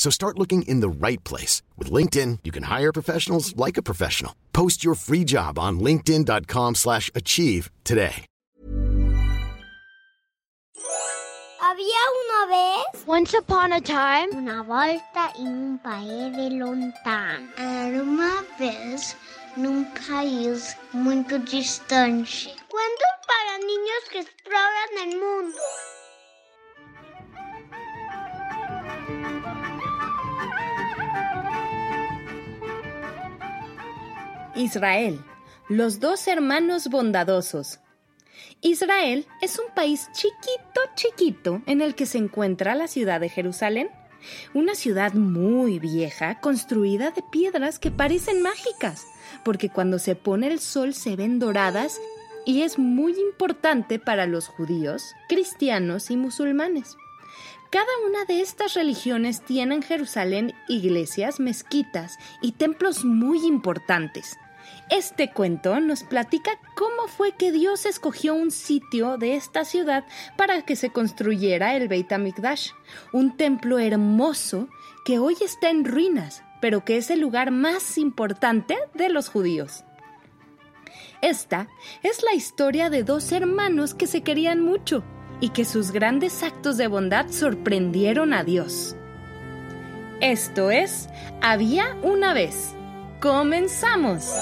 So start looking in the right place. With LinkedIn, you can hire professionals like a professional. Post your free job on linkedin.com slash achieve today. Había una vez Once upon a time, una volta en un país de lontano. Era uma vez num país muito distante. Cuentos para niños que exploran el mundo. Israel, los dos hermanos bondadosos. Israel es un país chiquito, chiquito, en el que se encuentra la ciudad de Jerusalén, una ciudad muy vieja, construida de piedras que parecen mágicas, porque cuando se pone el sol se ven doradas y es muy importante para los judíos, cristianos y musulmanes. Cada una de estas religiones tiene en Jerusalén iglesias, mezquitas y templos muy importantes. Este cuento nos platica cómo fue que Dios escogió un sitio de esta ciudad para que se construyera el Beit HaMikdash, un templo hermoso que hoy está en ruinas, pero que es el lugar más importante de los judíos. Esta es la historia de dos hermanos que se querían mucho y que sus grandes actos de bondad sorprendieron a Dios. Esto es, había una vez. ¡Comenzamos!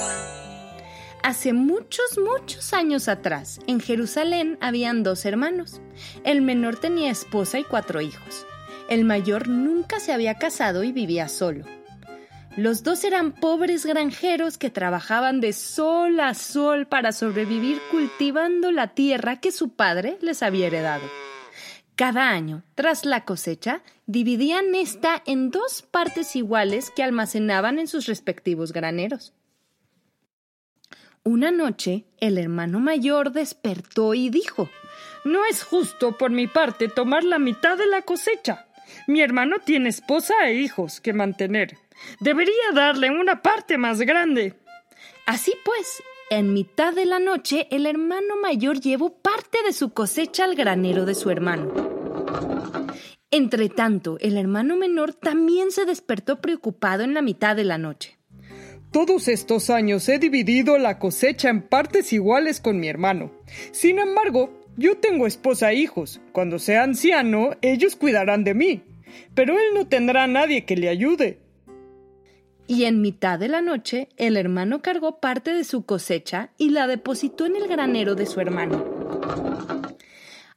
Hace muchos, muchos años atrás, en Jerusalén habían dos hermanos. El menor tenía esposa y cuatro hijos. El mayor nunca se había casado y vivía solo. Los dos eran pobres granjeros que trabajaban de sol a sol para sobrevivir cultivando la tierra que su padre les había heredado. Cada año, tras la cosecha, dividían esta en dos partes iguales que almacenaban en sus respectivos graneros. Una noche, el hermano mayor despertó y dijo No es justo por mi parte tomar la mitad de la cosecha. Mi hermano tiene esposa e hijos que mantener. Debería darle una parte más grande. Así pues, en mitad de la noche, el hermano mayor llevó parte de su cosecha al granero de su hermano. Entretanto, el hermano menor también se despertó preocupado en la mitad de la noche. Todos estos años he dividido la cosecha en partes iguales con mi hermano. Sin embargo, yo tengo esposa e hijos. Cuando sea anciano, ellos cuidarán de mí. Pero él no tendrá a nadie que le ayude. Y en mitad de la noche, el hermano cargó parte de su cosecha y la depositó en el granero de su hermano.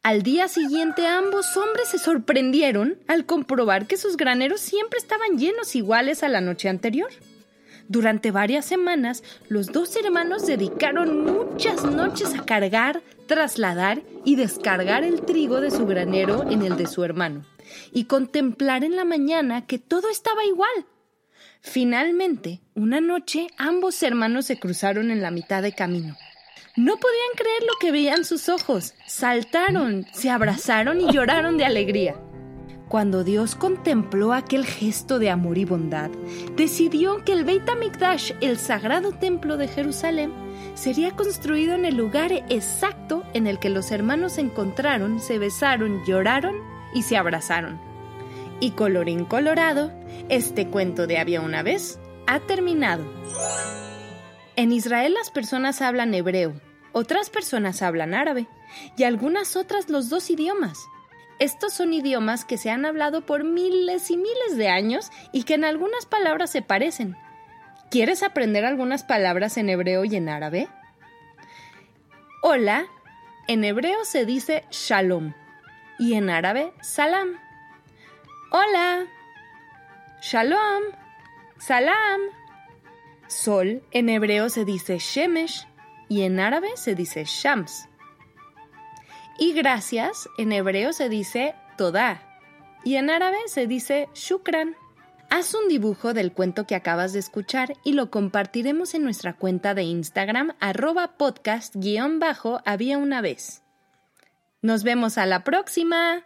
Al día siguiente ambos hombres se sorprendieron al comprobar que sus graneros siempre estaban llenos iguales a la noche anterior. Durante varias semanas, los dos hermanos dedicaron muchas noches a cargar, trasladar y descargar el trigo de su granero en el de su hermano, y contemplar en la mañana que todo estaba igual. Finalmente, una noche, ambos hermanos se cruzaron en la mitad de camino. No podían creer lo que veían sus ojos. Saltaron, se abrazaron y lloraron de alegría. Cuando Dios contempló aquel gesto de amor y bondad, decidió que el Beit HaMikdash, el sagrado templo de Jerusalén, sería construido en el lugar exacto en el que los hermanos se encontraron, se besaron, lloraron y se abrazaron. Y colorín colorado, este cuento de había una vez ha terminado. En Israel las personas hablan hebreo, otras personas hablan árabe y algunas otras los dos idiomas. Estos son idiomas que se han hablado por miles y miles de años y que en algunas palabras se parecen. ¿Quieres aprender algunas palabras en hebreo y en árabe? Hola, en hebreo se dice shalom y en árabe salam. Hola, shalom, salam. Sol en hebreo se dice shemesh y en árabe se dice shams. Y gracias en hebreo se dice toda y en árabe se dice shukran. Haz un dibujo del cuento que acabas de escuchar y lo compartiremos en nuestra cuenta de Instagram arroba podcast-había una vez. Nos vemos a la próxima.